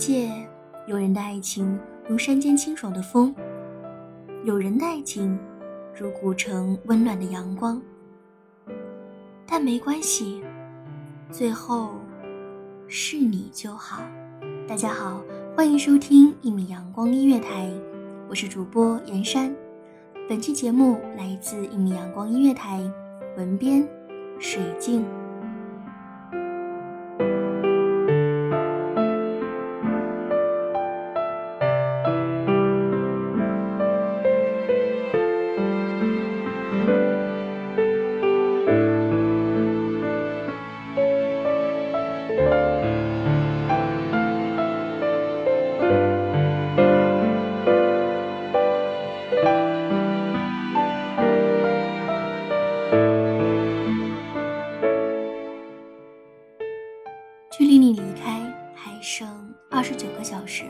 界，有人的爱情如山间清爽的风，有人的爱情如古城温暖的阳光。但没关系，最后是你就好。大家好，欢迎收听一米阳光音乐台，我是主播严山。本期节目来自一米阳光音乐台，文编水静二十九个小时，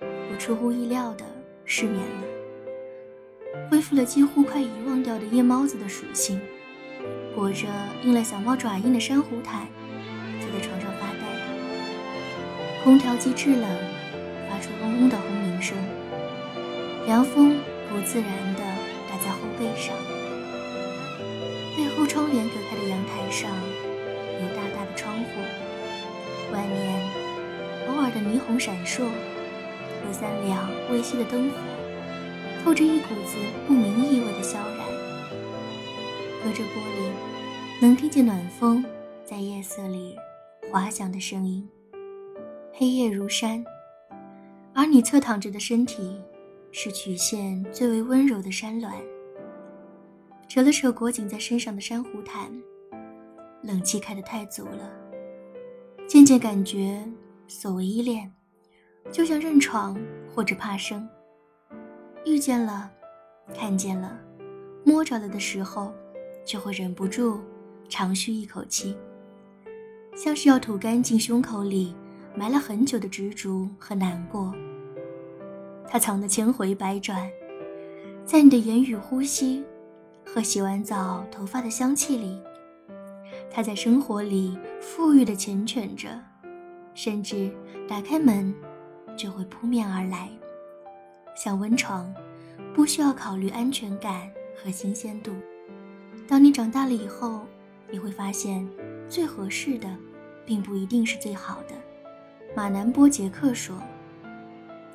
我。出乎意料的失眠了，恢复了几乎快遗忘掉的夜猫子的属性，裹着印了小猫爪印的珊瑚毯，坐在床上发呆。空调机制冷，发出嗡嗡的轰鸣声，凉风不自然的打在后背上。背后窗帘隔开的阳台上有大大的窗户，红闪烁。和三两微细的灯火，透着一股子不明意味的萧然。隔着玻璃，能听见暖风在夜色里滑翔的声音。黑夜如山，而你侧躺着的身体，是曲线最为温柔的山峦。扯了扯裹紧在身上的珊瑚毯，冷气开得太足了，渐渐感觉所谓依恋。就像认床或者怕生，遇见了，看见了，摸着了的时候，就会忍不住长吁一口气，像是要吐干净胸口里埋了很久的执着和难过。它藏得千回百转，在你的言语、呼吸和洗完澡头发的香气里，它在生活里富裕的缱绻着，甚至打开门。就会扑面而来，像温床，不需要考虑安全感和新鲜度。当你长大了以后，你会发现，最合适的，并不一定是最好的。马南波杰克说：“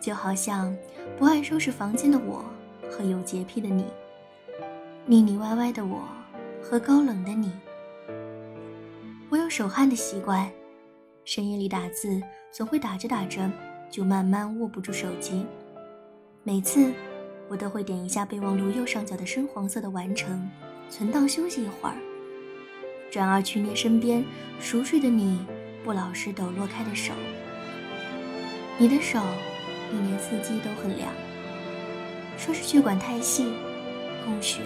就好像不爱收拾房间的我和有洁癖的你，腻腻歪歪的我和高冷的你。我有手汗的习惯，深夜里打字总会打着打着。”就慢慢握不住手机，每次我都会点一下备忘录右上角的深黄色的完成，存档休息一会儿，转而去捏身边熟睡的你不老实抖落开的手。你的手一年四季都很凉，说是血管太细，供血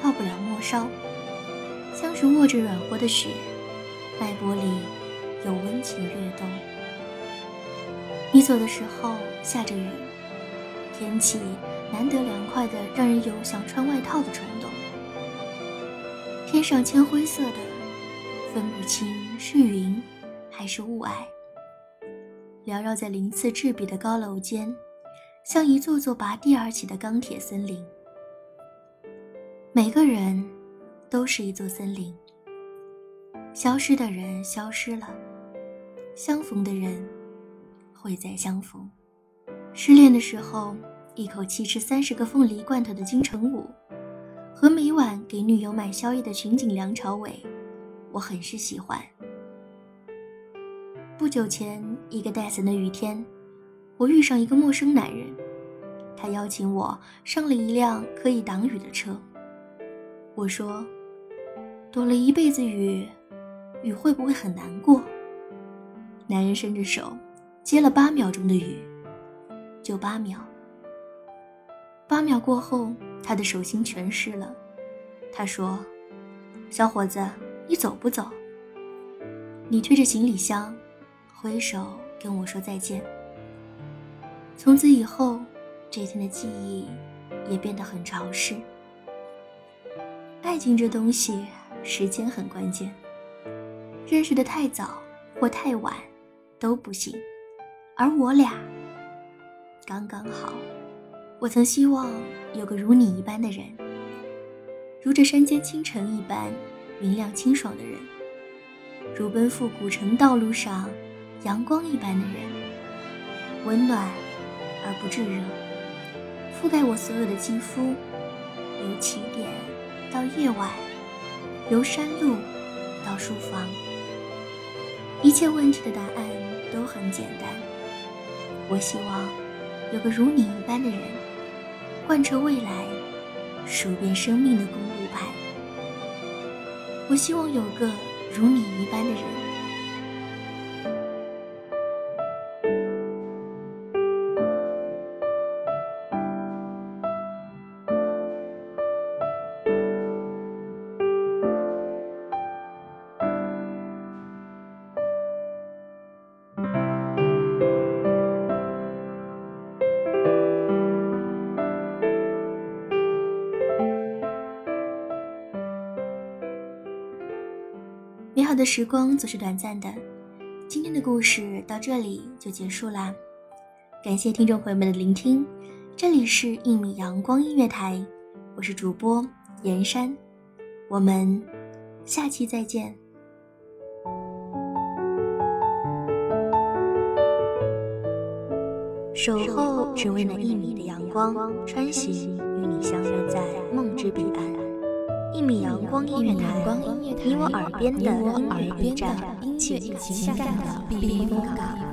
到不了末梢，像是握着软和的雪，脉搏里有温情跃动。你走的时候下着雨，天气难得凉快的，让人有想穿外套的冲动。天上铅灰色的，分不清是云还是雾霭，缭绕在鳞次栉比的高楼间，像一座座拔地而起的钢铁森林。每个人都是一座森林，消失的人消失了，相逢的人。会再相逢。失恋的时候，一口气吃三十个凤梨罐头的金城武，和每晚给女友买宵夜的群景梁朝伟，我很是喜欢。不久前，一个带伞的雨天，我遇上一个陌生男人，他邀请我上了一辆可以挡雨的车。我说：“躲了一辈子雨，雨会不会很难过？”男人伸着手，接了八秒钟的雨，就八秒。八秒过后，他的手心全湿了。他说：“小伙子，你走不走？”你推着行李箱，挥手跟我说再见。从此以后，这天的记忆也变得很潮湿。爱情这东西，时间很关键。认识的太早或太晚都不行，而我俩刚刚好。我曾希望有个如你一般的人，如这山间清晨一般明亮清爽的人，如奔赴古城道路上阳光一般的人，温暖而不炙热，覆盖我所有的肌肤，由起点。到夜晚，由山路到书房，一切问题的答案都很简单。我希望有个如你一般的人，贯彻未来，数遍生命的公路牌。我希望有个如你一般的人。美好的时光总是短暂的，今天的故事到这里就结束啦。感谢听众朋友们的聆听，这里是《一米阳光音乐台》，我是主播严山，我们下期再见。守候只为那一米的阳光，穿行与你相遇光音乐台，你我耳边的音乐驿站，情感的避风港。